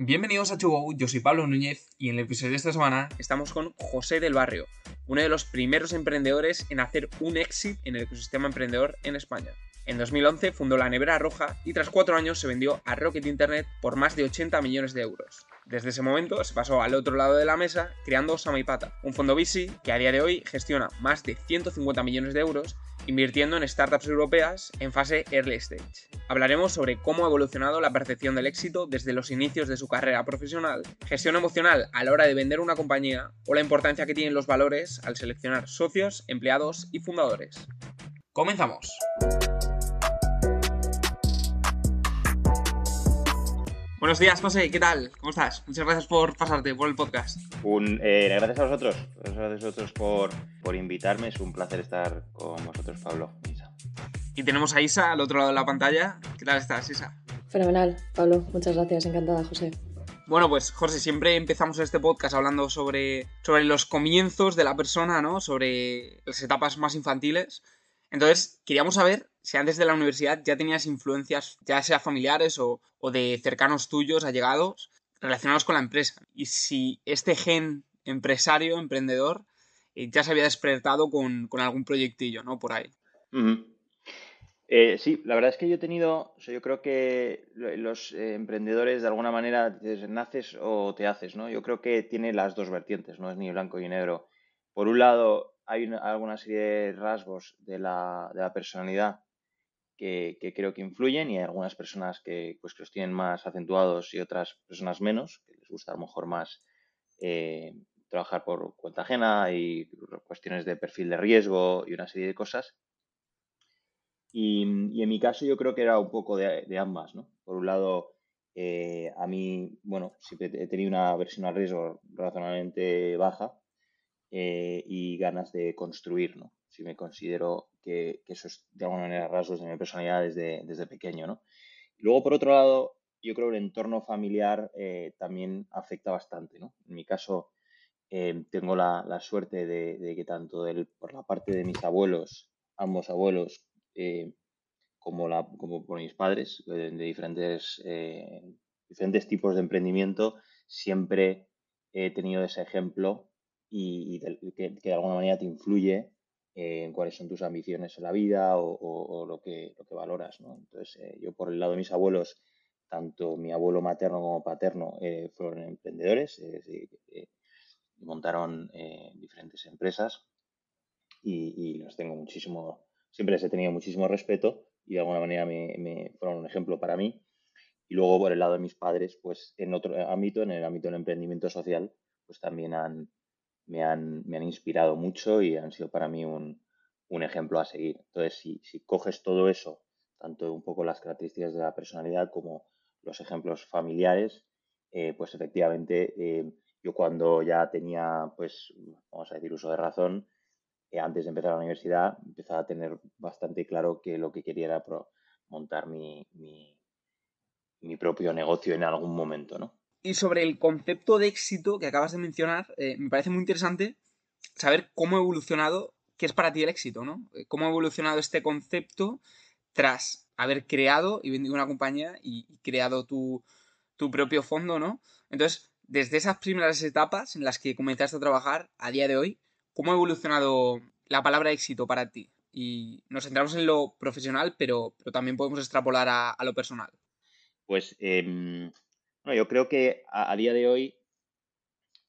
Bienvenidos a Chugo, yo soy Pablo Núñez y en el episodio de esta semana estamos con José del Barrio, uno de los primeros emprendedores en hacer un exit en el ecosistema emprendedor en España. En 2011 fundó la Nevera Roja y tras cuatro años se vendió a Rocket Internet por más de 80 millones de euros. Desde ese momento se pasó al otro lado de la mesa creando Samaipata, un fondo VC que a día de hoy gestiona más de 150 millones de euros invirtiendo en startups europeas en fase early stage. Hablaremos sobre cómo ha evolucionado la percepción del éxito desde los inicios de su carrera profesional, gestión emocional a la hora de vender una compañía o la importancia que tienen los valores al seleccionar socios, empleados y fundadores. Comenzamos. Buenos días, José, ¿qué tal? ¿Cómo estás? Muchas gracias por pasarte por el podcast. Un, eh, gracias a vosotros, gracias a vosotros por, por invitarme, es un placer estar con vosotros, Pablo. Isa. Y tenemos a Isa al otro lado de la pantalla. ¿Qué tal estás, Isa? Fenomenal, Pablo, muchas gracias, encantada, José. Bueno, pues José, siempre empezamos este podcast hablando sobre, sobre los comienzos de la persona, ¿no? Sobre las etapas más infantiles. Entonces, queríamos saber si antes de la universidad ya tenías influencias, ya sea familiares o, de cercanos tuyos, allegados, relacionados con la empresa. Y si este gen empresario, emprendedor, eh, ya se había despertado con, algún proyectillo, ¿no? Por ahí. Eh, sí, la verdad es que yo he tenido, yo creo que los eh, emprendedores de alguna manera naces o te haces, ¿no? Yo creo que tiene las dos vertientes, no es ni blanco ni negro. Por un lado, hay alguna serie de rasgos de la, de la personalidad que, creo que influyen y hay algunas personas que, pues, que los tienen más acentuados y otras personas menos, que les gusta a lo mejor más eh, trabajar por cuenta ajena y cuestiones de perfil de riesgo y una serie de cosas. Y, en mi caso yo creo que era un poco de, ambas, ¿no? Por un lado, eh, a mí, bueno, siempre he tenido una versión a riesgo razonablemente baja, eh, y ganas de construir, ¿no? Si me considero que, eso es de alguna manera rasgos de mi personalidad desde, desde pequeño, ¿no? luego, por otro lado, yo creo que el entorno familiar eh, también afecta bastante, ¿no? En mi caso, eh, tengo la, la suerte de, que tanto por la parte de mis abuelos, ambos abuelos, como, la, como por mis padres, de, diferentes, diferentes tipos de emprendimiento, siempre he tenido ese ejemplo y, que, de alguna manera te influye en cuáles son tus ambiciones en la vida o, lo, que, lo que valoras. ¿no? Entonces, eh, yo por el lado de mis abuelos, tanto mi abuelo materno como paterno eh, fueron emprendedores, eh, montaron diferentes empresas y, los tengo muchísimo, siempre les he tenido muchísimo respeto y de alguna manera me, fueron un ejemplo para mí. Y luego por el lado de mis padres, pues en otro ámbito, en el ámbito del emprendimiento social, pues también han, me han, me han inspirado mucho y han sido para mí un, un ejemplo a seguir. Entonces, si, si, coges todo eso, tanto un poco las características de la personalidad como los ejemplos familiares, eh, pues efectivamente eh, yo cuando ya tenía, pues, vamos a decir, uso de razón, eh, antes de empezar la universidad, empezaba a tener bastante claro que lo que quería era montar mi, mi, mi propio negocio en algún momento, ¿no? Y sobre el concepto de éxito que acabas de mencionar, eh, me parece muy interesante saber cómo ha evolucionado, qué es para ti el éxito, ¿no? Eh, cómo ha evolucionado este concepto tras haber creado y vendido una compañía y, creado tu, propio fondo, ¿no? Entonces, desde esas primeras etapas en las que comenzaste a trabajar a día de hoy, ¿cómo ha evolucionado la palabra éxito para ti? Y nos centramos en lo profesional, pero, pero también podemos extrapolar a, lo personal. Pues em, yo creo que a, día de hoy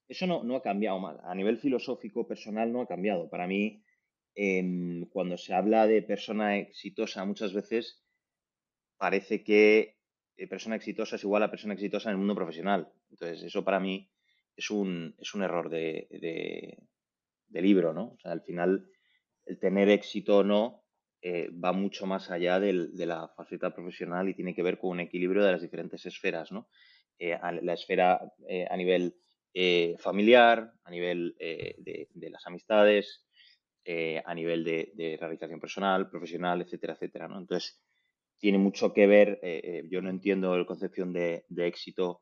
eso no, ha cambiado mal. A nivel filosófico, personal, no ha cambiado. Para mí, em, cuando se habla de persona exitosa, muchas veces parece que eh, persona exitosa es igual a persona exitosa en el mundo profesional. Entonces, eso para mí es un, es un error de, de, libro, ¿no? O sea, al final, el tener éxito o no eh, va mucho más allá de la faceta profesional y tiene que ver con un equilibrio de las diferentes esferas, ¿no? Eh, la esfera eh, a nivel eh, familiar, a nivel de, las amistades, a nivel de, realización personal, profesional, etcétera, etcétera. ¿no? Entonces, tiene mucho que ver, yo no entiendo la concepción de, éxito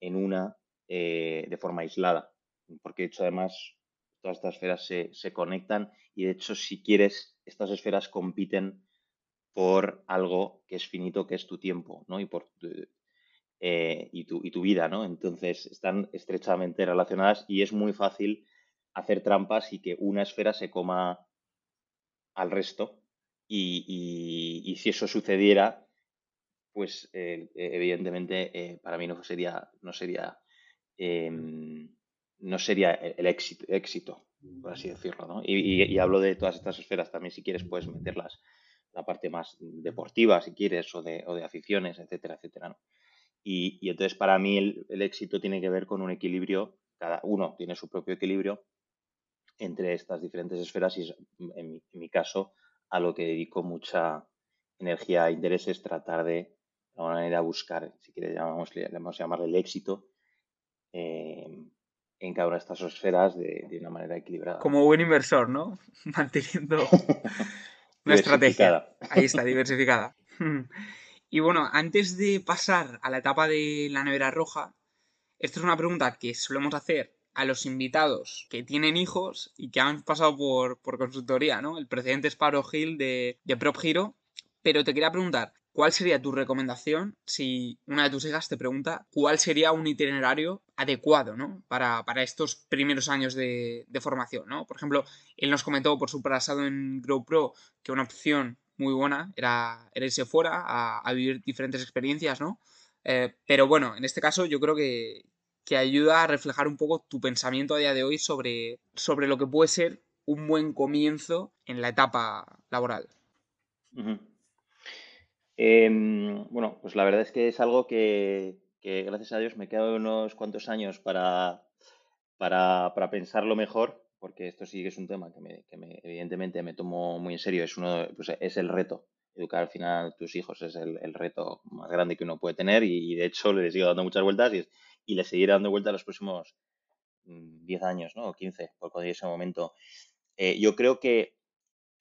en una de forma aislada, porque de hecho además todas estas esferas se, se, conectan y de hecho si quieres, estas esferas compiten por algo que es finito, que es tu tiempo, ¿no? Y por eh, y, tu, y tu vida, ¿no? Entonces están estrechamente relacionadas y es muy fácil hacer trampas y que una esfera se coma al resto. Y, si eso sucediera, pues eh, evidentemente eh, para mí no sería, no sería, em, no sería el éxito, éxito, por así decirlo. ¿no? Y, hablo de todas estas esferas también, si quieres, puedes meterlas la parte más deportiva, si quieres, o de, o de aficiones, etcétera, etcétera. ¿no? Y, entonces para mí el, éxito tiene que ver con un equilibrio, cada uno tiene su propio equilibrio entre estas diferentes esferas y en mi, caso a lo que dedico mucha energía e interés es tratar de, de alguna manera, buscar, si quieres llamamos, llamarle el éxito, eh, en cada una de estas esferas de, de, una manera equilibrada. Como buen inversor, ¿no? Manteniendo una estrategia. Ahí está, diversificada. Y bueno, antes de pasar a la etapa de la nevera roja, esto es una pregunta que solemos hacer a los invitados que tienen hijos y que han pasado por, consultoría, ¿no? El precedente es Pablo Gil de, de Prop Giro. Pero te quería preguntar, ¿cuál sería tu recomendación si una de tus hijas te pregunta cuál sería un itinerario adecuado, ¿no? Para, estos primeros años de, de, formación, ¿no? Por ejemplo, él nos comentó por su pasado en GrowPro que una opción muy buena, era, irse fuera a, vivir diferentes experiencias, ¿no? Eh, pero bueno, en este caso yo creo que, ayuda a reflejar un poco tu pensamiento a día de hoy sobre, sobre lo que puede ser un buen comienzo en la etapa laboral. Em, bueno, pues la verdad es que es algo que, gracias a Dios me quedo unos cuantos años para, para, para pensarlo mejor porque esto sí que es un tema que, me, que evidentemente me tomo muy en serio, es, uno, pues es el reto. Educar al final a tus hijos es el, reto más grande que uno puede tener y, de hecho le sigo dando muchas vueltas y, y le seguiré dando vueltas los próximos 10 mm, años, ¿no? O 15, por cuando ese momento. Eh, yo creo que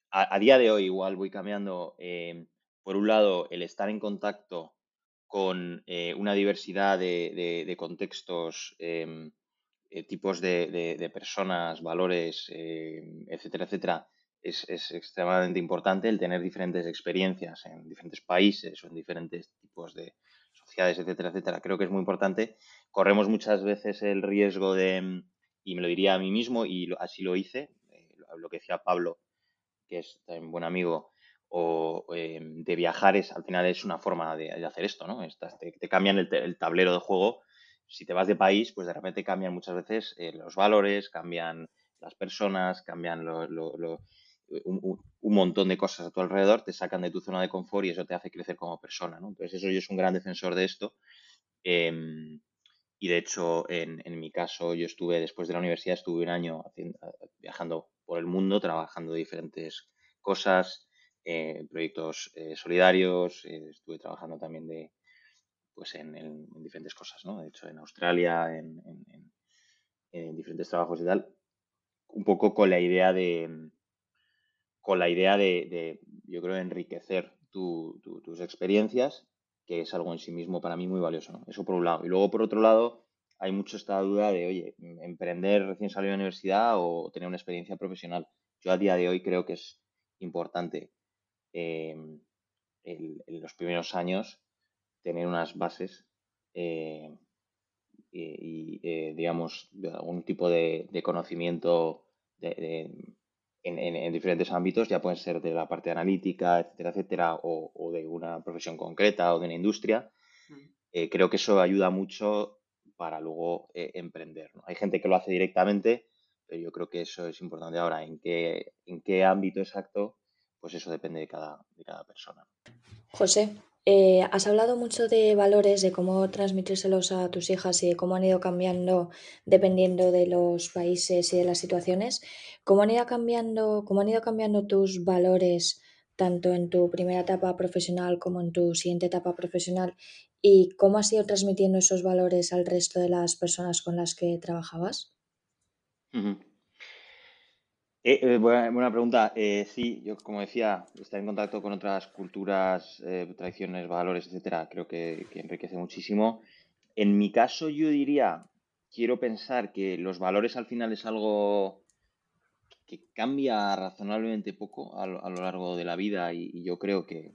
a, día de hoy igual voy cambiando, eh, por un lado, el estar en contacto con eh, una diversidad de contextos em, eh, tipos de, personas, valores, eh, etcétera, etcétera, es, extremadamente importante el tener diferentes experiencias en diferentes países o en diferentes tipos de sociedades, etcétera, etcétera. Creo que es muy importante. Corremos muchas veces el riesgo de, y me lo diría a mí mismo, y así lo hice, eh, lo que decía Pablo, que es un buen amigo, o de viajar es al final es una forma de, hacer esto, ¿no? te, cambian el, tablero de juego si te vas de país, pues de repente cambian muchas veces eh, los valores, cambian las personas, cambian un, montón de cosas a tu alrededor, te sacan de tu zona de confort y eso te hace crecer como persona. Entonces eso yo soy un gran defensor de esto. Em, y de hecho, en, mi caso, yo estuve, después de la universidad, estuve un año viajando por el mundo, trabajando diferentes cosas, eh, proyectos eh, solidarios, estuve trabajando también de, pues en, diferentes cosas, ¿no? De hecho, en Australia, en, diferentes trabajos y tal, un poco con la idea de, con la idea de, yo creo, enriquecer tus experiencias, que es algo en sí mismo para mí muy valioso, ¿no? Eso por un lado. Y luego, por otro lado, hay mucho esta duda de, oye, emprender recién salido de la universidad o tener una experiencia profesional. Yo a día de hoy creo que es importante eh, en los primeros años tener unas bases eh, y, eh, digamos, algún tipo de, conocimiento en, diferentes ámbitos, ya pueden ser de la parte analítica, etcétera, etcétera, o, de una profesión concreta o de una industria. Mm. Eh, creo que eso ayuda mucho para luego emprender. Hay gente que lo hace directamente, pero yo creo que eso es importante ahora. ¿En qué, en qué ámbito exacto? Pues eso depende de cada, de cada persona. José, eh, has hablado mucho de valores, de cómo transmitírselos a tus hijas y de cómo han ido cambiando dependiendo de los países y de las situaciones. ¿Cómo han ido cambiando, cómo han ido cambiando tus valores tanto en tu primera etapa profesional como en tu siguiente etapa profesional? ¿Y cómo has ido transmitiendo esos valores al resto de las personas con las que trabajabas? Eh, eh, buena, pregunta. Eh, sí, yo como decía, estar en contacto con otras culturas, tradiciones, valores, etcétera, creo que, enriquece muchísimo. En mi caso, yo diría, quiero pensar que los valores al final es algo que cambia razonablemente poco a lo, largo de la vida y, yo creo que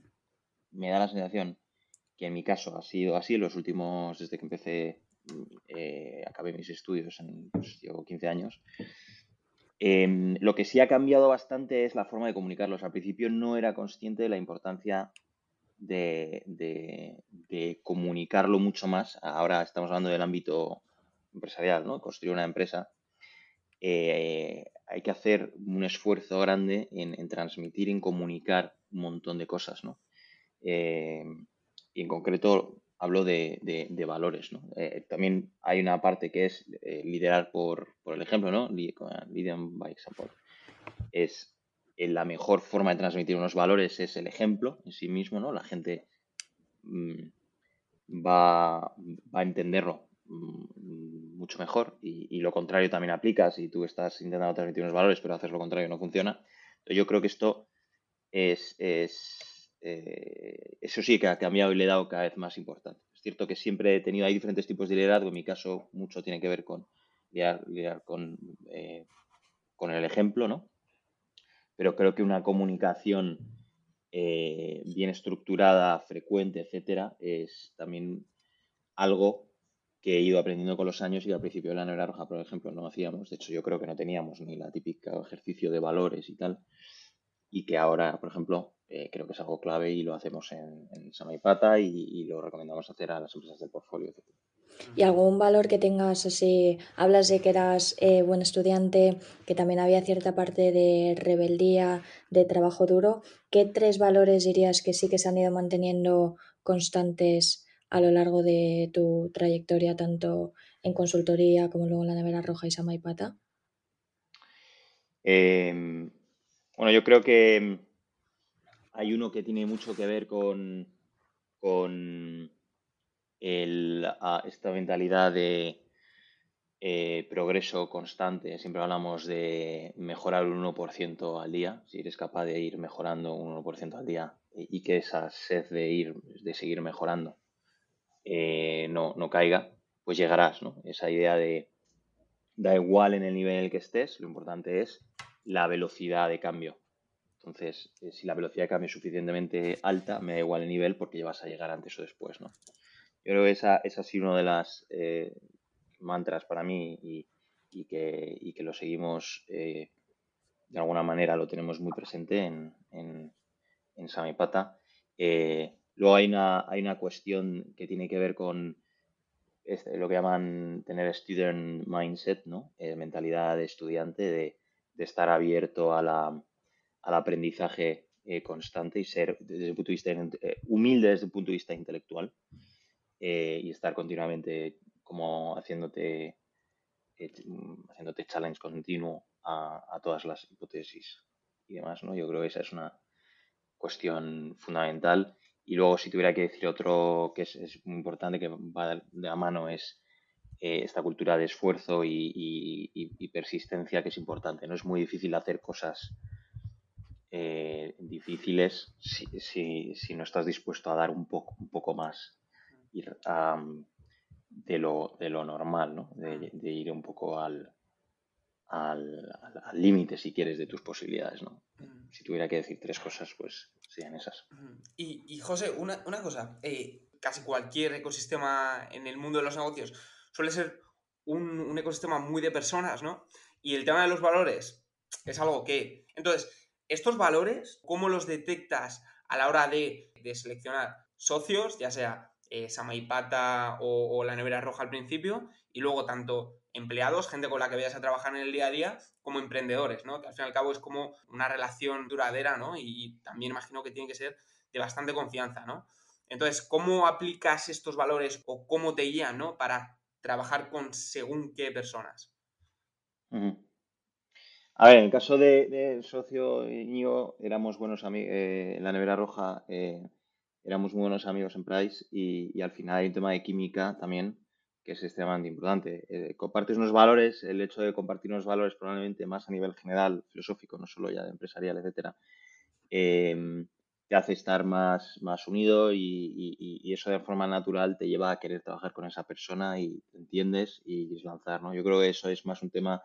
me da la sensación que en mi caso ha sido así en los últimos, desde que empecé, eh, acabé mis estudios, en, pues, llevo 15 años. Em, lo que sí ha cambiado bastante es la forma de comunicarlos. Al principio no era consciente de la importancia de, comunicarlo mucho más. Ahora estamos hablando del ámbito empresarial, ¿no? Construir una empresa. Eh, hay que hacer un esfuerzo grande en, transmitir, en comunicar un montón de cosas, ¿no? Eh, y en concreto hablo de, valores, ¿no? Eh, también hay una parte que es liderar por, el ejemplo, ¿no? Leading by example. Es la mejor forma de transmitir unos valores es el ejemplo en sí mismo, ¿no? La gente mm, va, va, a entenderlo mm, mucho mejor y, lo contrario también aplica si tú estás intentando transmitir unos valores pero haces lo contrario no funciona. Yo creo que esto es, es eh, eso sí que ha cambiado y le he dado cada vez más importante. Es cierto que siempre he tenido, hay diferentes tipos de liderazgo, en mi caso mucho tiene que ver con liderar, con, eh, con el ejemplo, ¿no? Pero creo que una comunicación eh, bien estructurada, frecuente, etcétera, es también algo que he ido aprendiendo con los años y al principio de la novela roja, por ejemplo, no hacíamos. De hecho, yo creo que no teníamos ni la típica ejercicio de valores y tal. Y que ahora, por ejemplo, eh, creo que es algo clave y lo hacemos en, en Samaipata y, y, lo recomendamos hacer a las empresas del portfolio, etc. ¿Y algún valor que tengas así? Hablas de que eras eh, buen estudiante, que también había cierta parte de rebeldía, de trabajo duro. ¿Qué tres valores dirías que sí que se han ido manteniendo constantes a lo largo de tu trayectoria, tanto en consultoría como luego en la nevera roja y Sama y Pata? Em, bueno, yo creo que hay uno que tiene mucho que ver con, con esta mentalidad de eh, progreso constante. Siempre hablamos de mejorar un 1% al día. Si eres capaz de ir mejorando un 1% al día y que esa sed de ir, de seguir mejorando, eh, no, no, caiga, pues llegarás, ¿no? Esa idea de da igual en el nivel en el que estés, lo importante es la velocidad de cambio. Entonces, eh, si la velocidad de cambio es suficientemente alta, me da igual el nivel porque ya vas a llegar antes o después, ¿no? Yo creo que esa, esa ha sido una de las eh, mantras para mí y, que, y, que, lo seguimos de alguna manera, lo tenemos muy presente en, en, en Samipata. Luego hay una, hay una cuestión que tiene que ver con este, lo que llaman tener student mindset, ¿no? Eh, mentalidad de estudiante, de, estar abierto a la, al aprendizaje eh, constante y ser desde el punto de vista eh, humilde desde el punto de vista intelectual y estar continuamente como haciéndote haciéndote challenge continuo a, a, todas las hipótesis y demás, ¿no? Yo creo que esa es una cuestión fundamental y luego, si tuviera que decir otro que es, muy importante, que va de la mano, es eh, esta cultura de esfuerzo y, persistencia, que es importante. No es muy difícil hacer cosas eh, difíciles si, no estás dispuesto a dar un poco, un poco más de, lo, de lo normal, ¿no? de, ir un poco al, al límite, si quieres, de tus posibilidades. ¿no? Si tuviera que decir tres cosas, pues en esas. Y, José, una, cosa, eh, casi cualquier ecosistema en el mundo de los negocios suele ser un, ecosistema muy de personas, ¿no? Y el tema de los valores es algo que... Entonces, estos valores, ¿cómo los detectas a la hora de, seleccionar socios, ya sea eh, Samaipata o, o la nevera roja al principio, y luego tanto empleados, gente con la que vayas a trabajar en el día a día, como emprendedores, ¿no? Que al fin y al cabo es como una relación duradera, ¿no? Y, también imagino que tiene que ser de bastante confianza, ¿no? Entonces, ¿cómo aplicas estos valores o cómo te guían, ¿no? Para trabajar con según qué personas. A ver, en el caso de, socio Íñigo, éramos buenos amigos, eh, en la nevera roja eh, éramos muy buenos amigos en Price y, y, al final hay un tema de química también que es extremadamente importante. Eh, compartes unos valores, el hecho de compartir unos valores probablemente más a nivel general, filosófico, no solo ya de empresarial, etcétera, em, te hace estar más, más unido y, eso de forma natural te lleva a querer trabajar con esa persona y te entiendes y lanzar, ¿no? Yo creo que eso es más un tema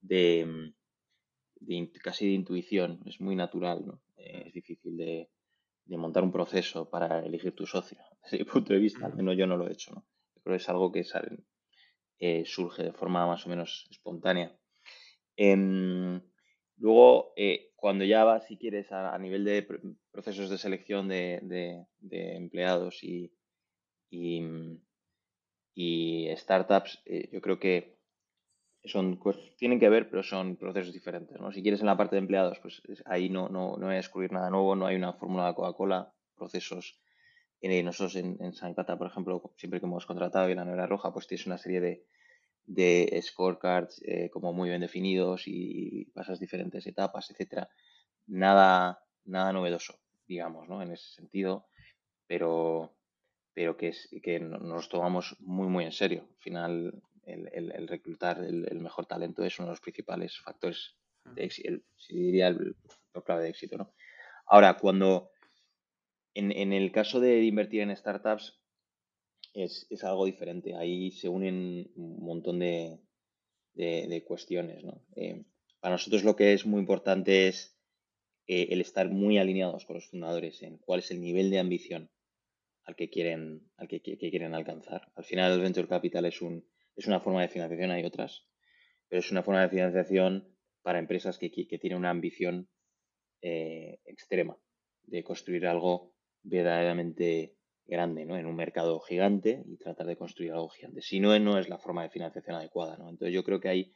de, casi de intuición, es muy natural, ¿no? Eh, es difícil de, montar un proceso para elegir tu socio. Desde mi punto de vista, al menos yo no lo he hecho. que es algo que eh, surge de forma más o menos espontánea. Em, luego, eh, cuando ya vas, si quieres, a, nivel de procesos de selección de, empleados y, y, startups, yo creo que son tienen que ver, pero son procesos diferentes. ¿no? Si quieres en la parte de empleados, pues ahí no, no, no voy a descubrir nada nuevo, no hay una fórmula de Coca-Cola, procesos. Eh, nosotros en, en San Cata, por ejemplo, siempre que hemos contratado en la Nevera Roja, pues tienes una serie de, de scorecards eh, como muy bien definidos y, pasas diferentes etapas, etcétera. Nada, nada novedoso, digamos, ¿no? En ese sentido, pero, pero que, es, que nos tomamos muy, muy en serio. Al final, el, reclutar el, mejor talento es uno de los principales factores de éxito, el, diría el, clave de éxito, ¿no? Ahora, cuando en, en el caso de invertir en startups, es, algo diferente. Ahí se unen un montón de, cuestiones. Eh, para nosotros lo que es muy importante es eh, el estar muy alineados con los fundadores en cuál es el nivel de ambición al que quieren, al que, quieren alcanzar. Al final el venture capital es, un, es una forma de financiación, hay otras, pero es una forma de financiación para empresas que, tienen una ambición eh, extrema de construir algo verdaderamente grande, ¿no? En un mercado gigante y tratar de construir algo gigante. Si no, no es la forma de financiación adecuada. Entonces yo creo que ahí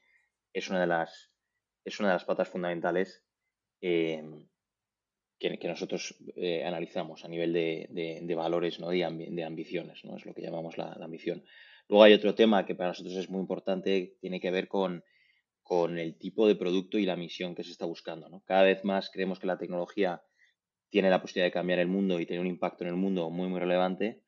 es una de las, es una de las patas fundamentales eh, que, nosotros eh, analizamos a nivel de, valores, ¿no? De, ambiciones, ¿no? Es lo que llamamos la, ambición. Luego hay otro tema que para nosotros es muy importante, tiene que ver con, con el tipo de producto y la misión que se está buscando, ¿no? Cada vez más creemos que la tecnología tiene la posibilidad de cambiar el mundo y tener un impacto en el mundo muy, muy relevante.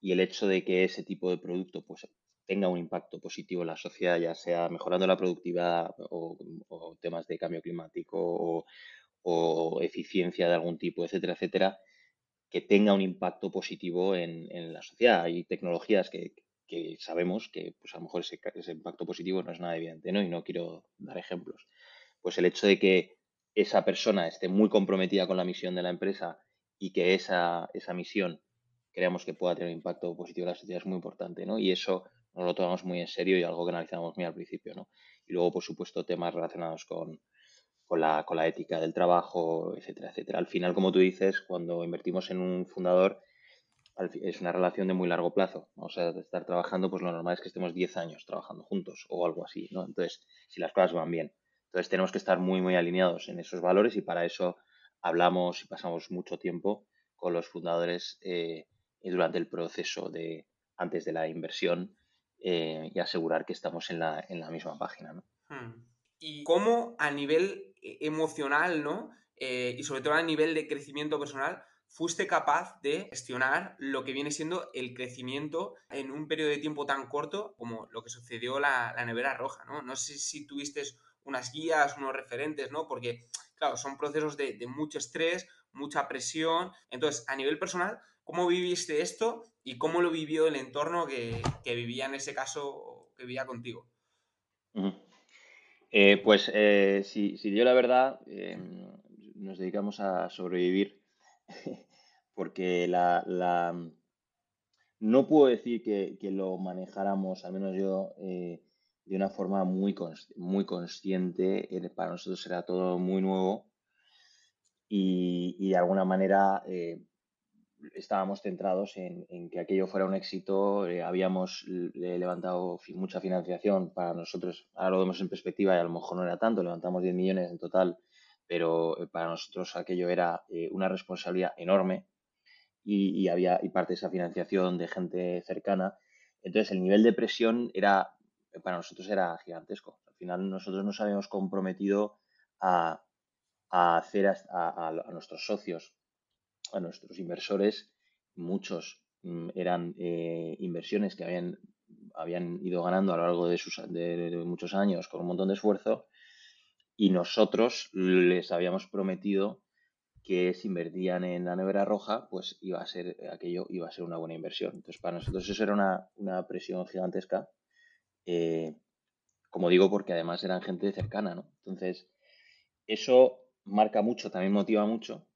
Y el hecho de que ese tipo de producto pues, tenga un impacto positivo en la sociedad, ya sea mejorando la productividad o, temas de cambio climático o, eficiencia de algún tipo, etcétera, etcétera, que tenga un impacto positivo en, la sociedad. Hay tecnologías que, sabemos que pues a lo mejor ese, ese, impacto positivo no es nada evidente, ¿no? Y no quiero dar ejemplos. Pues el hecho de que esa persona esté muy comprometida con la misión de la empresa y que esa, esa misión creamos que pueda tener un impacto positivo en la sociedad es muy importante, ¿no? Y eso nos lo tomamos muy en serio y algo que analizamos muy al principio, ¿no? Y luego, por supuesto, temas relacionados con, con, la, con la ética del trabajo, etcétera, etcétera. Al final, como tú dices, cuando invertimos en un fundador, es una relación de muy largo plazo. O sea, de estar trabajando, pues lo normal es que estemos 10 años trabajando juntos o algo así, ¿no? Entonces, si las cosas van bien. Entonces tenemos que estar muy, muy alineados en esos valores y para eso hablamos y pasamos mucho tiempo con los fundadores eh, durante el proceso de antes de la inversión eh, y asegurar que estamos en la, en la misma página. ¿no? Hmm. Y cómo a nivel eh, emocional, ¿no? y sobre todo a nivel de crecimiento personal, fuiste capaz de gestionar lo que viene siendo el crecimiento en un periodo de tiempo tan corto como lo que sucedió la, la nevera roja, ¿no? No sé si tuviste unas guías, unos referentes, ¿no? Porque, claro, son procesos de, mucho estrés, mucha presión. Entonces, a nivel personal, ¿cómo viviste esto y cómo lo vivió el entorno que, vivía en ese caso, que vivía contigo? Eh, pues eh, si, si, yo la verdad, em, nos dedicamos a sobrevivir porque la, no puedo decir que, lo manejáramos, al menos yo, eh, de una forma muy, muy consciente. Eh, para nosotros era todo muy nuevo y, de alguna manera eh, estábamos centrados en, que aquello fuera un éxito. Habíamos levantado mucha financiación para nosotros. Ahora lo vemos en perspectiva y a lo mejor no era tanto. Levantamos 10 millones en total, pero para nosotros aquello era una responsabilidad enorme y, había y parte de esa financiación de gente cercana. Entonces el nivel de presión era para nosotros era gigantesco. Al final nosotros nos habíamos comprometido a, hacer a, nuestros socios, a nuestros inversores, muchos mm, eran eh, inversiones que habían, habían ido ganando a lo largo de, sus, de, muchos años con un montón de esfuerzo y nosotros les habíamos prometido que si invertían en la nevera roja, pues iba a ser aquello iba a ser una buena inversión. Entonces, para nosotros eso era una, presión gigantesca eh, como digo, porque además eran gente cercana, ¿no? Entonces, eso marca mucho, también motiva mucho.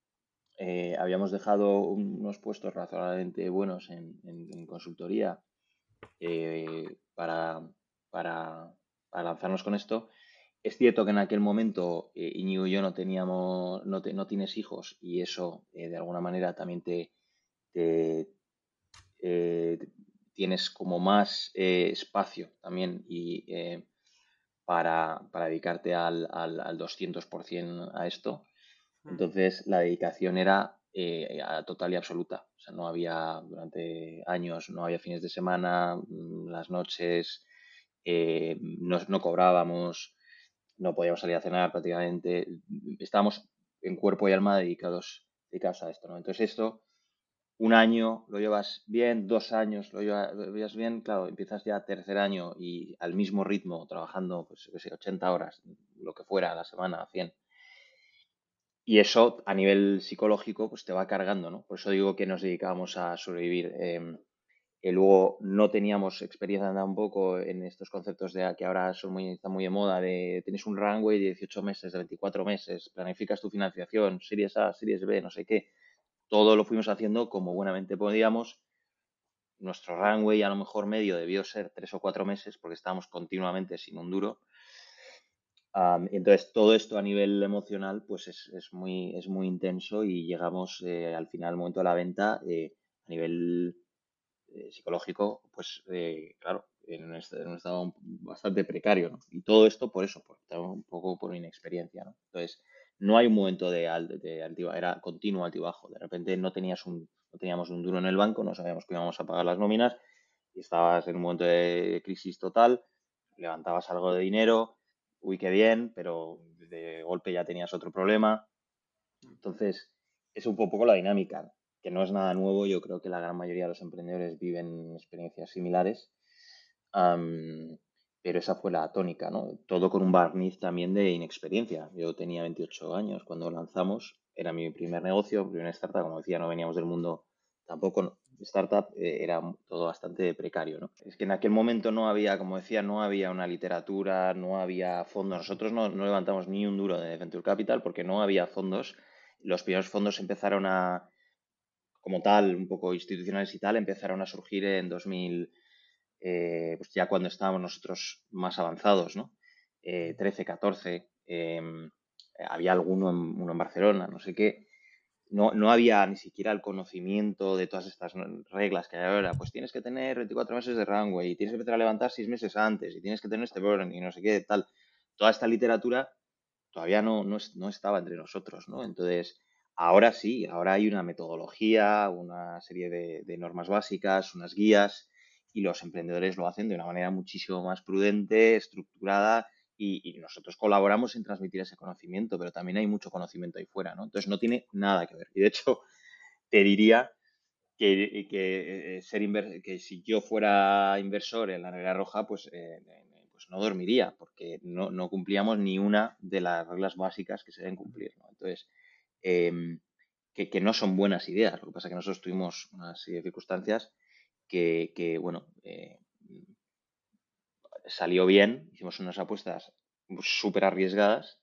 eh, habíamos dejado unos puestos razonablemente buenos en, consultoría eh, para, lanzarnos con esto. Es cierto que en aquel momento eh, Iñigo y yo no teníamos, no, no tienes hijos y eso de alguna manera también te, tienes como más espacio también y para, dedicarte al, al, al 200% a esto. Mm. Entonces la dedicación era eh, total y absoluta. O sea, no había durante años, no había fines de semana, mm, las noches, eh, no, cobrábamos, no podíamos salir a cenar prácticamente. Estábamos en cuerpo y alma dedicados, dedicados a esto. ¿no? Entonces esto, un año lo llevas bien, dos años lo llevas, bien, claro, empiezas ya tercer año y al mismo ritmo, trabajando, pues, 80 horas, lo que fuera a la semana, 100 y eso a nivel psicológico pues te va cargando, ¿no? Por eso digo que nos dedicábamos a sobrevivir. Eh, luego no teníamos experiencia tampoco en estos conceptos de que ahora son muy, están muy de moda, de tienes un runway de 18 meses, de 24 meses, planificas tu financiación, series A, series B, no sé qué. Todo lo fuimos haciendo como buenamente podíamos. Nuestro runway a lo mejor medio debió ser tres o cuatro meses porque estábamos continuamente sin un duro entonces, todo esto a nivel emocional, pues es, muy, es muy intenso y llegamos eh, al final, al momento de la venta, eh, a nivel eh, psicológico, pues claro, en un, estado bastante precario, ¿no? Y todo esto por eso, por, un poco por inexperiencia, ¿no? Entonces, no hay un momento de, de altibajo, era continuo altibajo. De repente no tenías un, no teníamos un duro en el banco, no sabíamos que íbamos a pagar las nóminas y estabas en un momento de crisis total, levantabas algo de dinero, uy, qué bien, pero de golpe ya tenías otro problema. Entonces, es un poco la dinámica, que no es nada nuevo. Yo creo que la gran mayoría de los emprendedores viven experiencias similares. pero esa fue la tónica, ¿no? Todo con un barniz también de inexperiencia. Yo tenía 28 años cuando lanzamos, era mi primer negocio, primera startup, como decía, no veníamos del mundo tampoco startup eh, era todo bastante precario. ¿no? Es que en aquel momento no había, como decía, no había una literatura, no había fondos. Nosotros no, levantamos ni un duro de Venture Capital porque no había fondos. Los primeros fondos empezaron a, como tal, un poco institucionales y tal, empezaron a surgir en 2000, eh, pues ya cuando estábamos nosotros más avanzados, ¿no? 13, eh, 14. Em, había alguno uno en Barcelona, no sé qué no, no, había ni siquiera el conocimiento de todas estas reglas que hay ahora. Pues tienes que tener 24 meses de runway y tienes que empezar a levantar 6 meses antes y tienes que tener este burn y no sé qué, tal. Toda esta literatura todavía no, no, estaba entre nosotros, ¿no? Entonces, ahora sí, ahora hay una metodología, una serie de, normas básicas, unas guías y los emprendedores lo hacen de una manera muchísimo más prudente, estructurada y, nosotros colaboramos en transmitir ese conocimiento, pero también hay mucho conocimiento ahí fuera, ¿no? Entonces no tiene nada que ver. Y de hecho, te diría que, que eh, ser que si yo fuera inversor en la regla roja, pues, eh, pues no dormiría, porque no, no, cumplíamos ni una de las reglas básicas que se deben cumplir, ¿no? Entonces, em, que, no son buenas ideas. Lo que pasa es que nosotros tuvimos una serie de circunstancias que, que bueno, eh, salió bien, hicimos unas apuestas súper arriesgadas,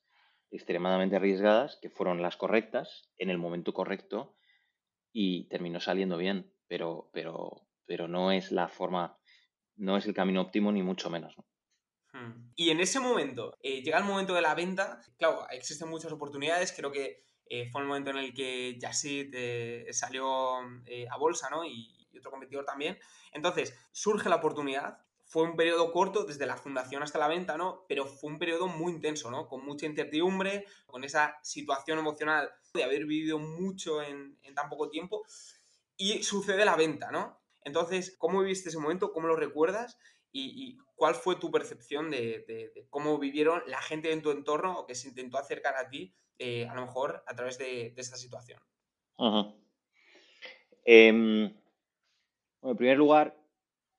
extremadamente arriesgadas, que fueron las correctas en el momento correcto y terminó saliendo bien, pero, pero, pero no es la forma, no es el camino óptimo ni mucho menos. Hmm. Y en ese momento, eh, llega el momento de la venta, claro, existen muchas oportunidades, creo que eh, fue el momento en el que Yassid eh, salió a bolsa, ¿no? Y, otro competidor también. Entonces, surge la oportunidad, fue un periodo corto desde la fundación hasta la venta, ¿no? Pero fue un periodo muy intenso, ¿no? Con mucha incertidumbre, con esa situación emocional de haber vivido mucho en, tan poco tiempo y sucede la venta, ¿no? Entonces, ¿cómo viviste ese momento? ¿Cómo lo recuerdas? ¿Y, cuál fue tu percepción de, cómo vivieron la gente en tu entorno o que se intentó acercar a ti, eh, a lo mejor, a través de, esta situación? Em, en primer lugar,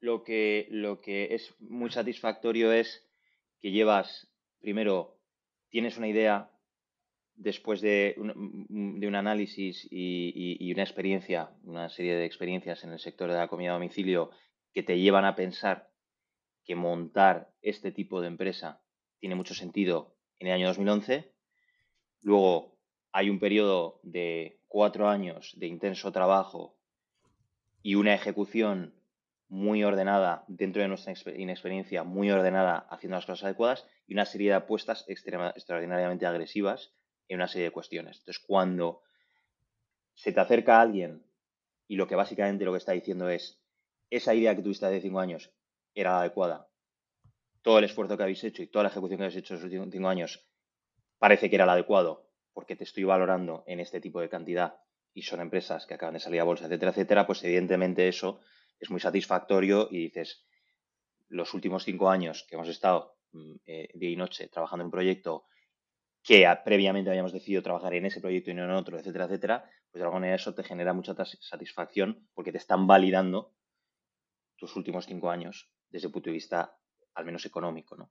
lo que, lo que es muy satisfactorio es que llevas, primero, tienes una idea después de un, de un análisis y, una experiencia, una serie de experiencias en el sector de la comida a domicilio que te llevan a pensar que montar este tipo de empresa tiene mucho sentido en el año 2011. Luego hay un periodo de cuatro años de intenso trabajo y una ejecución muy ordenada dentro de nuestra inexperiencia, muy ordenada haciendo las cosas adecuadas y una serie de apuestas extraordinariamente agresivas en una serie de cuestiones. Entonces, cuando se te acerca alguien y lo que básicamente lo que está diciendo es, esa idea que tuviste hace cinco años era la adecuada, todo el esfuerzo que habéis hecho y toda la ejecución que habéis hecho en los últimos cinco años parece que era el adecuado porque te estoy valorando en este tipo de cantidad y son empresas que acaban de salir a bolsa, etcétera, etcétera, pues evidentemente eso es muy satisfactorio y dices, los últimos cinco años que hemos estado mm, eh, día y noche trabajando en un proyecto que previamente habíamos decidido trabajar en ese proyecto y no en otro, etcétera, etcétera, pues de alguna manera eso te genera mucha satisfacción porque te están validando tus últimos cinco años desde el punto de vista al menos económico, ¿no?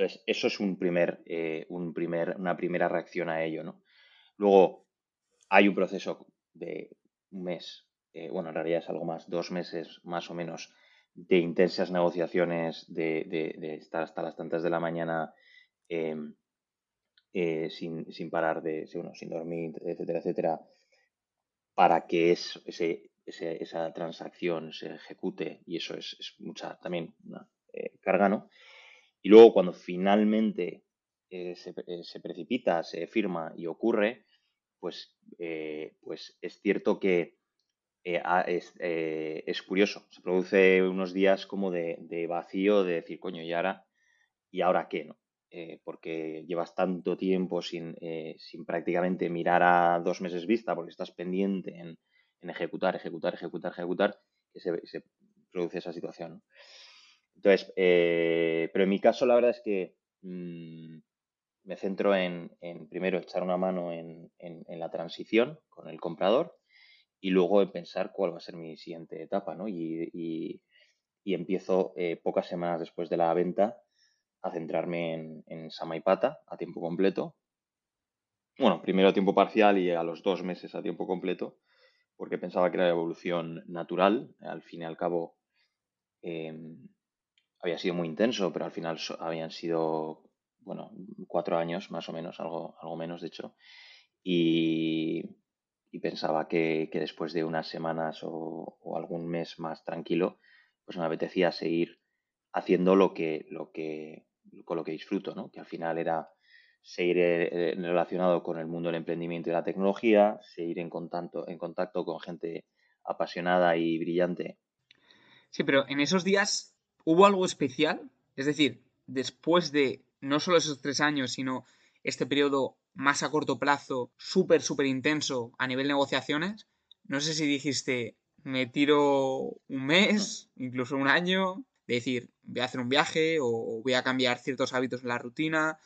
Entonces, eso es un primer, eh, un primer, una primera reacción a ello, ¿no? Luego, hay un proceso de un mes, eh, bueno, en realidad es algo más, dos meses más o menos, de intensas negociaciones, de, estar hasta las tantas de la mañana em, eh, sin, parar, de, bueno, sin dormir, etcétera, etcétera, para que esa transacción se ejecute y eso es, mucha también una carga, ¿no? Y luego cuando finalmente se, se, precipita, se firma y ocurre, pues, pues es cierto que eh, eh, es, curioso. Se produce unos días como de, vacío, de decir, coño, ¿y ahora, ¿y ahora qué? No? Eh, porque llevas tanto tiempo sin, sin, prácticamente mirar a dos meses vista, porque estás pendiente en, ejecutar, ejecutar, ejecutar, ejecutar, que se, produce esa situación. Entonces, pero en mi caso la verdad es que mm, me centro en, primero echar una mano en la transición con el comprador y luego en pensar cuál va a ser mi siguiente etapa, ¿no? Y, empiezo eh, pocas semanas después de la venta a centrarme en, en Samaipata a tiempo completo. Bueno, primero a tiempo parcial y a los dos meses a tiempo completo, porque pensaba que era evolución natural. Al fin y al cabo, em, había sido muy intenso, pero al final habían sido, bueno, cuatro años más o menos, algo, algo menos de hecho. Y, pensaba que, después de unas semanas o, algún mes más tranquilo, pues me apetecía seguir haciendo lo que, lo que, con lo que disfruto, ¿no? Que al final era seguir eh, relacionado con el mundo del emprendimiento y la tecnología, seguir en contacto, en contacto con gente apasionada y brillante. Sí, pero en esos días hubo algo especial, es decir, después de no solo esos tres años, sino este periodo más a corto plazo, súper, súper intenso a nivel negociaciones. No sé si dijiste, me tiro un mes, incluso un año, de decir, voy a hacer un viaje o voy a cambiar ciertos hábitos en la rutina,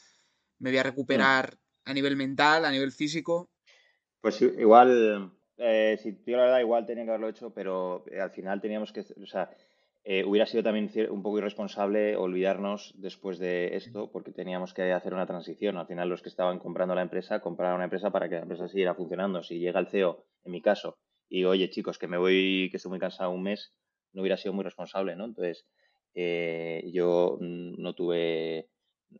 me voy a recuperar a nivel mental, a nivel físico. Pues igual, eh, si digo la verdad, igual tenía que haberlo hecho, pero eh, al final teníamos que, o sea, eh, hubiera sido también un poco irresponsable olvidarnos después de esto, porque teníamos que hacer una transición. Al final, los que estaban comprando la empresa, compraron una empresa para que la empresa siguiera funcionando. Si llega el CEO, en mi caso, y oye, chicos, que me voy, que estoy muy cansado un mes, no hubiera sido muy responsable, ¿no? Entonces, eh, yo no tuve,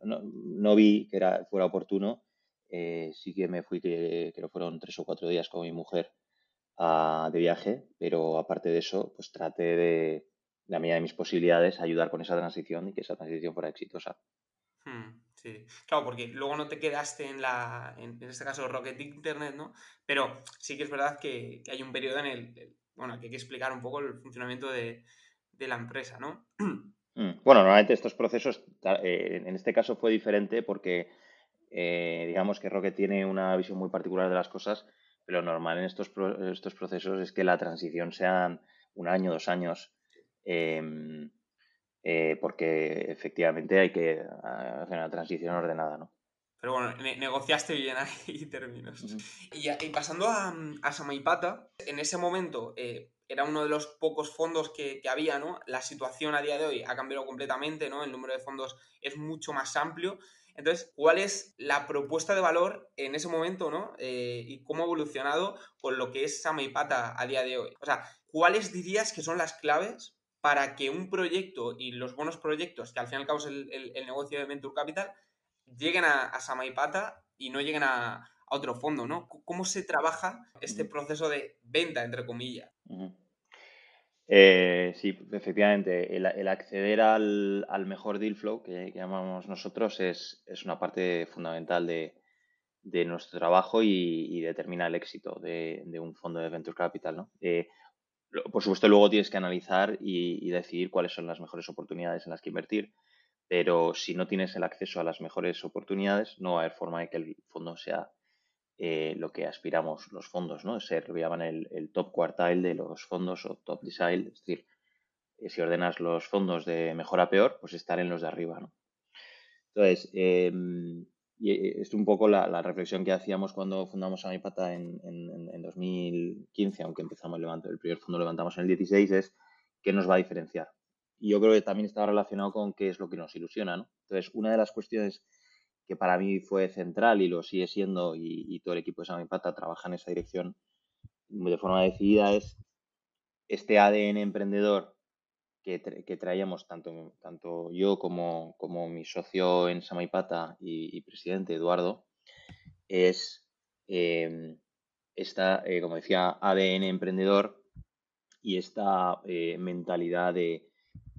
no, vi que era, fuera oportuno. Eh, sí que me fui, que creo fueron tres o cuatro días con mi mujer ah, de viaje, pero aparte de eso, pues traté de la medida de mis posibilidades, ayudar con esa transición y que esa transición fuera exitosa. Hmm, sí, claro, porque luego no te quedaste en la, en, este caso, Rocket Internet, ¿no? Pero sí que es verdad que, hay un periodo en el, bueno, que hay que explicar un poco el funcionamiento de, la empresa, ¿no? Hmm, bueno, normalmente estos procesos, eh, en este caso fue diferente porque, eh, digamos que Rocket tiene una visión muy particular de las cosas, pero lo normal en estos, estos procesos es que la transición sean un año, dos años, Em, eh, porque efectivamente hay que hacer una transición ordenada, ¿no? Pero bueno, negociaste bien ahí términos. y, y, pasando a, a, Samaipata, en ese momento eh, era uno de los pocos fondos que, que, había, ¿no? La situación a día de hoy ha cambiado completamente, ¿no? El número de fondos es mucho más amplio. Entonces, ¿cuál es la propuesta de valor en ese momento, ¿no? Eh, y cómo ha evolucionado con lo que es Samaipata a día de hoy. O sea, ¿cuáles dirías que son las claves para que un proyecto y los buenos proyectos, que al fin y al cabo es el, negocio de Venture Capital, lleguen a, Samaipata y no lleguen a, a otro fondo, ¿no? ¿Cómo se trabaja este proceso de venta, entre comillas? Eh, sí, efectivamente, el, acceder al, mejor deal flow, que, llamamos nosotros, es, una parte fundamental de, nuestro trabajo y, determina el éxito de, un fondo de Venture Capital. ¿no? Eh, por supuesto, luego tienes que analizar y, decidir cuáles son las mejores oportunidades en las que invertir, pero si no tienes el acceso a las mejores oportunidades, no va a haber forma de que el fondo sea eh, lo que aspiramos los fondos, ¿no? Ser lo que llaman el, top quartile de los fondos o top decile, es decir, eh, si ordenas los fondos de mejor a peor, pues estar en los de arriba, ¿no? Entonces, em, y eh, es un poco la, reflexión que hacíamos cuando fundamos Amipata en, en, en 2015, aunque empezamos el el primer fondo levantamos en el 16, es qué nos va a diferenciar. Y yo creo que también está relacionado con qué es lo que nos ilusiona, ¿no? Entonces, una de las cuestiones que para mí fue central y lo sigue siendo, y, todo el equipo de Samipata trabaja en esa dirección de forma decidida, es este ADN emprendedor que, traíamos tanto, tanto yo como, como mi socio en Samaipata y, presidente Eduardo, es em, esta, eh, como decía, ADN emprendedor y esta eh, mentalidad de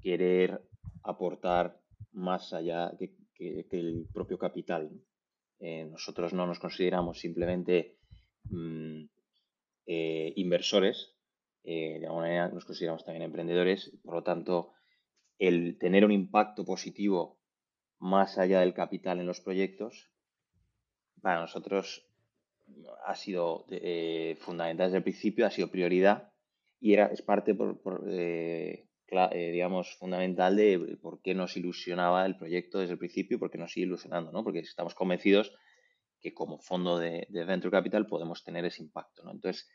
querer aportar más allá, que, el propio capital. Eh, nosotros no nos consideramos simplemente mm, inversores, eh, de alguna manera nos consideramos también emprendedores, por lo tanto, el tener un impacto positivo más allá del capital en los proyectos, para nosotros ha sido fundamental desde el principio, ha sido prioridad y era, es parte por, eh, digamos, fundamental de por qué nos ilusionaba el proyecto desde el principio y por qué nos sigue ilusionando, ¿no? Porque estamos convencidos que como fondo de, Venture Capital podemos tener ese impacto, ¿no? Entonces,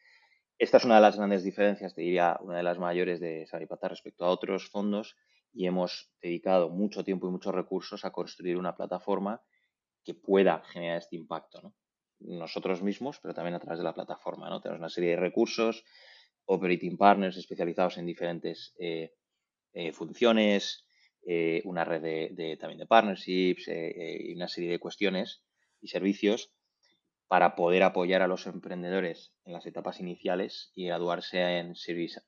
esta es una de las grandes diferencias, te diría, una de las mayores de Saripata respecto a otros fondos y hemos dedicado mucho tiempo y muchos recursos a construir una plataforma que pueda generar este impacto, ¿no? Nosotros mismos, pero también a través de la plataforma. Tenemos una serie de recursos, operating partners especializados en diferentes eh, eh, funciones, eh, una red de, también de partnerships y una serie de cuestiones y servicios para poder apoyar a los emprendedores en las etapas iniciales y graduarse en series,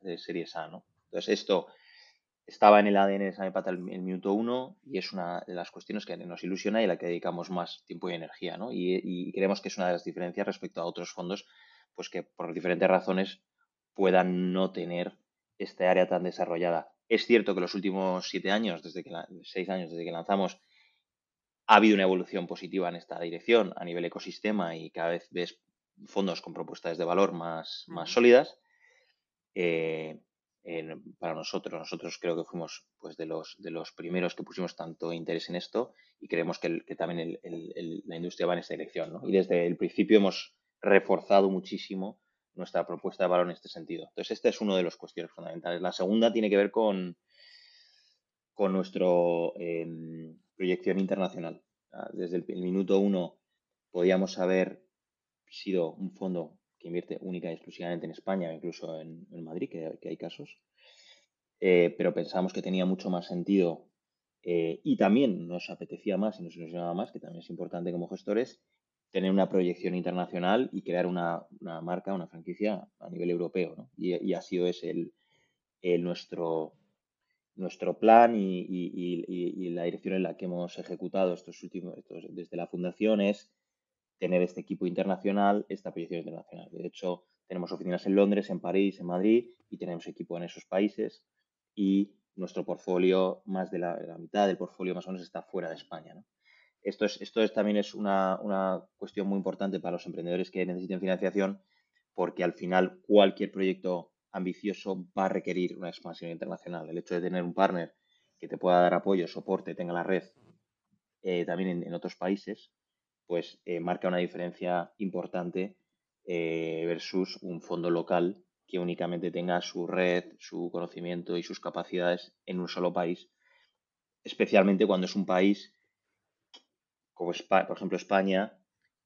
A. ¿no? Entonces, esto estaba en el ADN de Samepata el, el, minuto uno y es una de las cuestiones que nos ilusiona y a la que dedicamos más tiempo y energía. ¿no? Y, y, creemos que es una de las diferencias respecto a otros fondos, pues que por diferentes razones puedan no tener este área tan desarrollada. Es cierto que los últimos siete años, desde que seis años desde que lanzamos, ha habido una evolución positiva en esta dirección a nivel ecosistema y cada vez ves fondos con propuestas de valor más, más sólidas. Eh, para nosotros, nosotros creo que fuimos pues, de, los, de los primeros que pusimos tanto interés en esto y creemos que, también la industria va en esa dirección. Y desde el principio hemos reforzado muchísimo nuestra propuesta de valor en este sentido. Entonces, este es uno de los cuestiones fundamentales. La segunda tiene que ver con, con nuestra em, proyección internacional. Desde el, minuto uno podíamos haber sido un fondo que invierte única y exclusivamente en España, incluso en, Madrid, que, hay casos, eh, pero pensamos que tenía mucho más sentido eh, y también nos apetecía más y nos ilusionaba más, que también es importante como gestores, tener una proyección internacional y crear una, marca, una franquicia a nivel europeo. ¿no? Y, ha sido ese el, nuestro, nuestro plan y, la dirección en la que hemos ejecutado estos últimos, desde la fundación es tener este equipo internacional, esta proyección internacional. De hecho, tenemos oficinas en Londres, en París, en Madrid y tenemos equipo en esos países y nuestro portfolio, más de la, la mitad del portfolio más o menos está fuera de España. ¿no? Esto, es, esto es, también es una, cuestión muy importante para los emprendedores que necesiten financiación, porque al final cualquier proyecto ambicioso va a requerir una expansión internacional. El hecho de tener un partner que te pueda dar apoyo, soporte, tenga la red eh, también en, otros países, pues eh, marca una diferencia importante eh, versus un fondo local que únicamente tenga su red, su conocimiento y sus capacidades en un solo país, especialmente cuando es un país como por ejemplo España,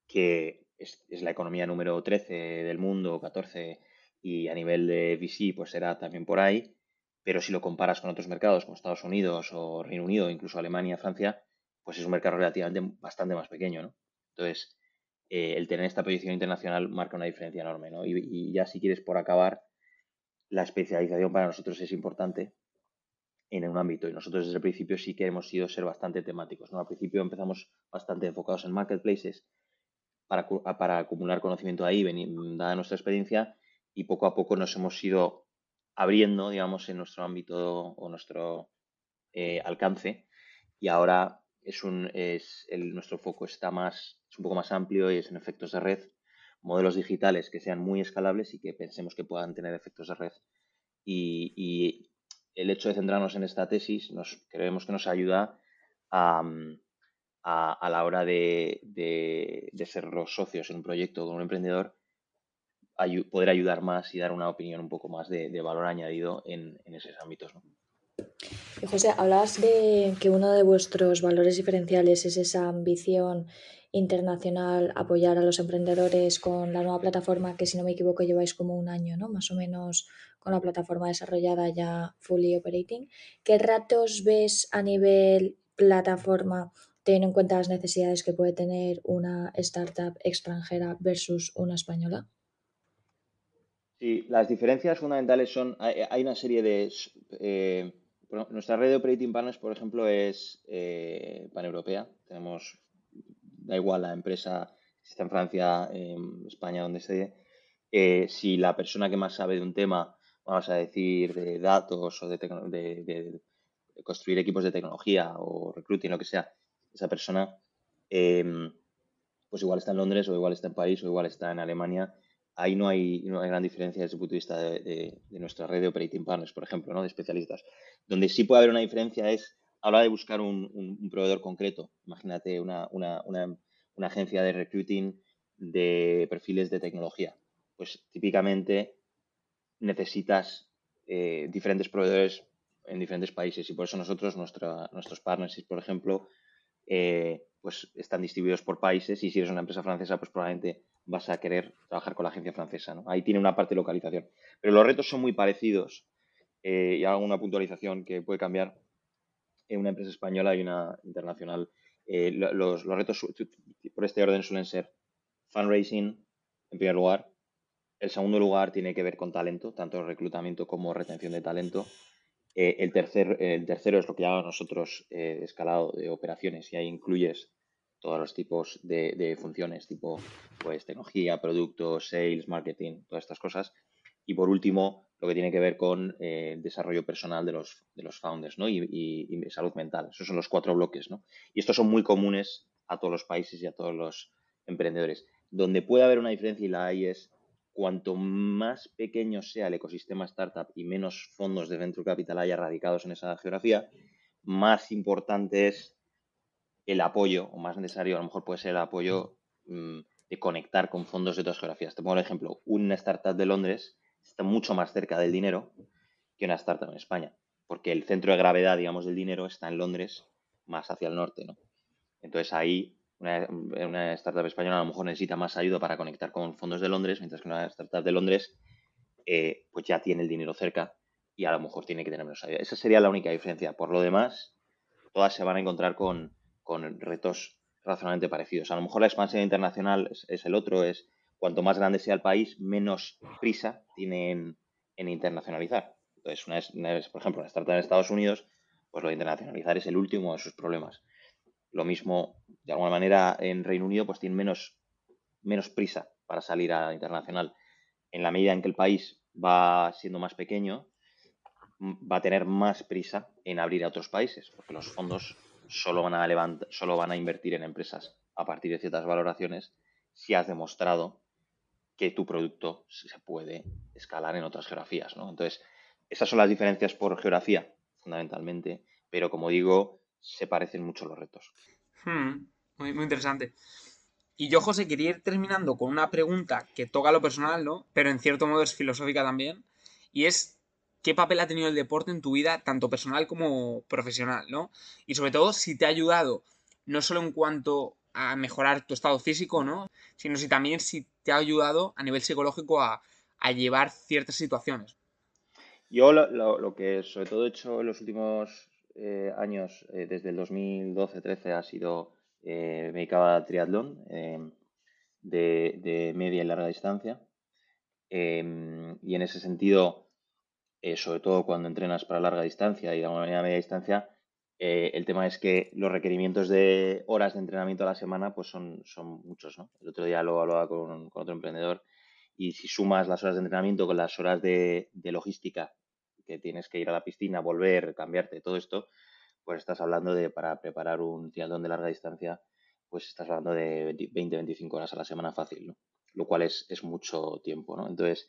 que es, la economía número 13 del mundo, 14, y a nivel de VC pues será también por ahí, pero si lo comparas con otros mercados como Estados Unidos o Reino Unido, incluso Alemania, Francia, pues es un mercado relativamente bastante más pequeño, ¿no? Entonces, eh, el tener esta posición internacional marca una diferencia enorme, ¿no? Y, ya si quieres por acabar, la especialización para nosotros es importante en un ámbito y nosotros desde el principio sí que hemos sido ser bastante temáticos, ¿no? Al principio empezamos bastante enfocados en marketplaces para, para acumular conocimiento ahí, dada nuestra experiencia, y poco a poco nos hemos ido abriendo, digamos, en nuestro ámbito o nuestro eh, alcance y ahora es un, nuestro foco está más, es un poco más amplio y es en efectos de red, modelos digitales que sean muy escalables y que pensemos que puedan tener efectos de red. Y, el hecho de centrarnos en esta tesis nos creemos que nos ayuda a, a, la hora de, de, ser los socios en un proyecto con un emprendedor, poder ayudar más y dar una opinión un poco más de, valor añadido en, esos ámbitos. José, hablabas de que uno de vuestros valores diferenciales es esa ambición internacional, apoyar a los emprendedores con la nueva plataforma que, si no me equivoco, lleváis como un año, ¿no? Más o menos con la plataforma desarrollada ya fully operating. ¿Qué ratos ves a nivel plataforma, teniendo en cuenta las necesidades que puede tener una startup extranjera versus una española? Sí, las diferencias fundamentales son, hay, una serie de eh, nuestra red de operating partners, por ejemplo, es eh, paneuropea. Tenemos, da igual la empresa si está en Francia, en España, donde esté. Eh, si la persona que más sabe de un tema, vamos a decir, de datos o de, construir equipos de tecnología o recruiting, lo que sea, esa persona, em, pues igual está en Londres o igual está en París o igual está en Alemania ahí no hay, no hay gran diferencia desde el punto de vista de, nuestra red de operating partners, por ejemplo, ¿no? de especialistas. Donde sí puede haber una diferencia es a la hora de buscar un, proveedor concreto. Imagínate una, agencia de recruiting de perfiles de tecnología. Pues típicamente necesitas eh, diferentes proveedores en diferentes países y por eso nosotros, nuestros partners, por ejemplo, eh, pues están distribuidos por países y si eres una empresa francesa, pues probablemente vas a querer trabajar con la agencia francesa. ¿no? Ahí tiene una parte de localización. Pero los retos son muy parecidos eh, y hago una puntualización que puede cambiar en una empresa española y una internacional. Eh, los, retos por este orden suelen ser fundraising, en primer lugar. El segundo lugar tiene que ver con talento, tanto reclutamiento como retención de talento. Eh, el, tercer, el tercero es lo que llamamos nosotros escalado de operaciones y ahí incluyes todos los tipos de, funciones, tipo pues tecnología, productos, sales, marketing, todas estas cosas. Y por último, lo que tiene que ver con eh, desarrollo personal de los, de los founders ¿no? y, salud mental. Esos son los cuatro bloques. ¿no? Y estos son muy comunes a todos los países y a todos los emprendedores. Donde puede haber una diferencia y la hay es cuanto más pequeño sea el ecosistema startup y menos fondos de venture capital haya radicados en esa geografía, más importante es el apoyo, o más necesario a lo mejor puede ser el apoyo mm, de conectar con fondos de otras geografías. Te pongo el ejemplo, una startup de Londres está mucho más cerca del dinero que una startup en España, porque el centro de gravedad, digamos, del dinero está en Londres, más hacia el norte, ¿no? Entonces ahí una, startup española a lo mejor necesita más ayuda para conectar con fondos de Londres, mientras que una startup de Londres eh, pues ya tiene el dinero cerca y a lo mejor tiene que tener menos ayuda. Esa sería la única diferencia. Por lo demás, todas se van a encontrar con, con retos razonablemente parecidos. A lo mejor la expansión internacional es, el otro, es cuanto más grande sea el país, menos prisa tiene en, internacionalizar. Entonces, una por ejemplo, una startup en Estados Unidos, pues lo de internacionalizar es el último de sus problemas. Lo mismo, de alguna manera, en Reino Unido, pues tiene menos, menos prisa para salir a internacional. En la medida en que el país va siendo más pequeño, va a tener más prisa en abrir a otros países, porque los fondos solo van a levantar, solo van a invertir en empresas a partir de ciertas valoraciones si has demostrado que tu producto se puede escalar en otras geografías, ¿no? Entonces, esas son las diferencias por geografía, fundamentalmente, pero como digo, se parecen mucho los retos. Hmm, muy, muy interesante. Y yo, José, quería ir terminando con una pregunta que toca lo personal, ¿no? Pero en cierto modo es filosófica también. Y es, qué papel ha tenido el deporte en tu vida, tanto personal como profesional, ¿no? Y sobre todo, si te ha ayudado, no solo en cuanto a mejorar tu estado físico, ¿no? Sino si también si te ha ayudado a nivel psicológico a, llevar ciertas situaciones. Yo lo, que sobre todo he hecho en los últimos eh, años, eh, desde el 2012-13, ha sido, eh, me dedicaba a triatlón. de, media y larga distancia. Em, y en ese sentido, eh, sobre todo cuando entrenas para larga distancia y de alguna manera media distancia, eh, el tema es que los requerimientos de horas de entrenamiento a la semana pues son, son muchos. ¿no? El otro día lo hablaba con, otro emprendedor y si sumas las horas de entrenamiento con las horas de, logística, que tienes que ir a la piscina, volver, cambiarte, todo esto, pues estás hablando de para preparar un triatlón de larga distancia, pues estás hablando de 20-25 horas a la semana fácil, lo cual es, es mucho tiempo. ¿no? Entonces,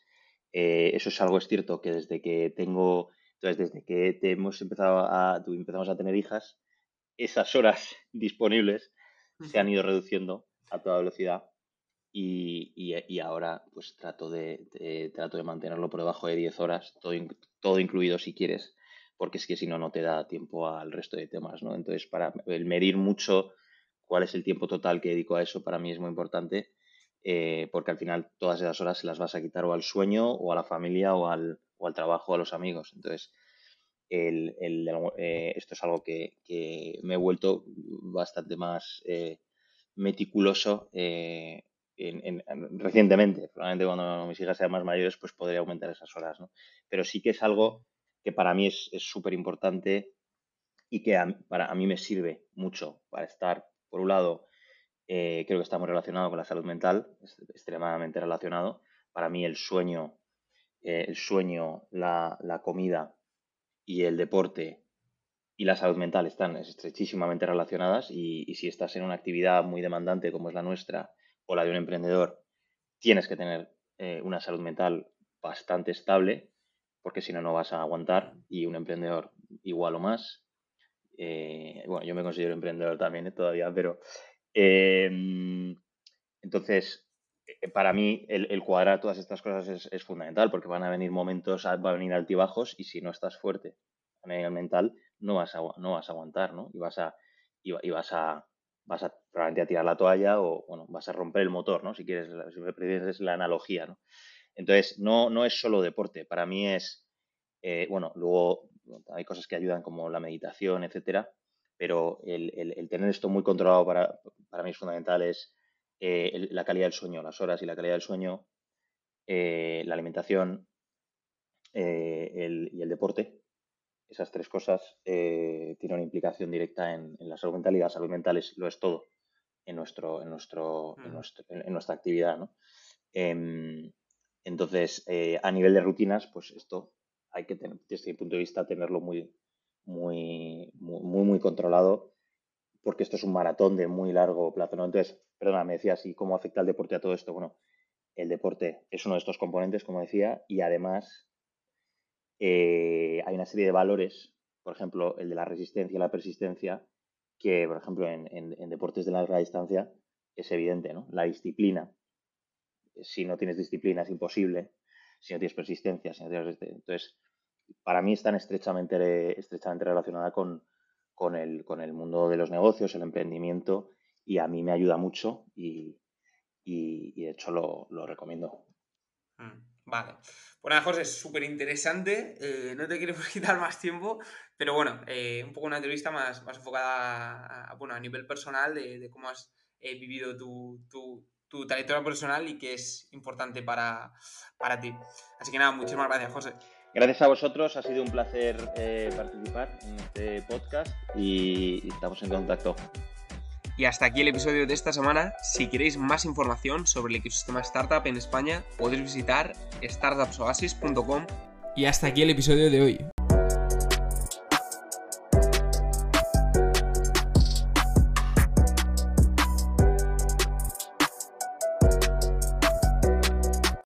eh, eso es algo es cierto que desde que tengo entonces, desde que te hemos empezado a, empezamos a tener hijas, esas horas disponibles se han ido reduciendo a toda velocidad y, ahora pues trato de, trato de mantenerlo por debajo de 10 horas, todo, todo incluido si quieres, porque es que si no, no te da tiempo al resto de temas, ¿no? Entonces, para el medir mucho cuál es el tiempo total que dedico a eso, para mí es muy importante, eh, porque al final todas esas horas se las vas a quitar o al sueño, o a la familia, o al, o al trabajo, a los amigos. Entonces, el, eh, esto es algo que, me he vuelto bastante más eh, meticuloso eh, recientemente. Probablemente cuando mis hijas sean más mayores, pues podría aumentar esas horas, ¿no? Pero sí que es algo que para mí es súper importante y que para, a mí me sirve mucho para estar, por un lado, creo que está muy relacionado con la salud mental, extremadamente relacionado. Para mí el sueño eh, el sueño, la, comida y el deporte y la salud mental están estrechísimamente relacionadas y, si estás en una actividad muy demandante como es la nuestra o la de un emprendedor, tienes que tener eh, una salud mental bastante estable porque si no, no vas a aguantar y un emprendedor igual o más. Eh, bueno, yo me considero emprendedor también todavía, pero entonces eh, para mí el, cuadrar todas estas cosas es, fundamental porque van a venir momentos, van a venir altibajos y si no estás fuerte a nivel mental no vas a, no vas a aguantar, ¿no? Y vas a, y, vas a, vas a probablemente a tirar la toalla o, bueno, vas a romper el motor, ¿no? Si quieres, si me prefieres la analogía, ¿no? Entonces, no, no es solo deporte, para mí es, eh, bueno, luego hay cosas que ayudan como la meditación, etcétera, pero el, el, tener esto muy controlado para, para mí es fundamental, es eh, la calidad del sueño, las horas y la calidad del sueño, eh, la alimentación eh, y el deporte. Esas tres cosas tienen una implicación directa en, la salud mental y la salud mental es, lo es todo en, nuestro, en, nuestro, en, nuestra actividad. Em, entonces, a nivel de rutinas, pues esto hay que tener, desde mi punto de vista, tenerlo muy, muy, muy, muy controlado porque esto es un maratón de muy largo plazo, ¿no? Entonces, perdona, me decías, ¿y cómo afecta el deporte a todo esto? Bueno, el deporte es uno de estos componentes, como decía, y además eh, hay una serie de valores, por ejemplo, el de la resistencia y la persistencia, que, por ejemplo, en, deportes de larga distancia es evidente, ¿no? La disciplina. Si no tienes disciplina es imposible, si no tienes persistencia, si no tienes... Entonces, para mí están estrechamente, estrechamente relacionada con, con el, con el mundo de los negocios, el emprendimiento, y a mí me ayuda mucho y, de hecho lo, recomiendo. Mm, vale. Bueno, José, es súper interesante. Eh, no te quiero quitar más tiempo, pero bueno, eh, un poco una entrevista más, más enfocada a, bueno, a nivel personal de, cómo has eh, vivido tu, tu, tu, trayectoria personal y que es importante para, para ti. Así que nada, muchísimas gracias, José. Gracias a vosotros, ha sido un placer eh, participar en este podcast y estamos en contacto. Y hasta aquí el episodio de esta semana. Si queréis más información sobre el ecosistema startup en España, podéis visitar startupsoasis.com. Y hasta aquí el episodio de hoy.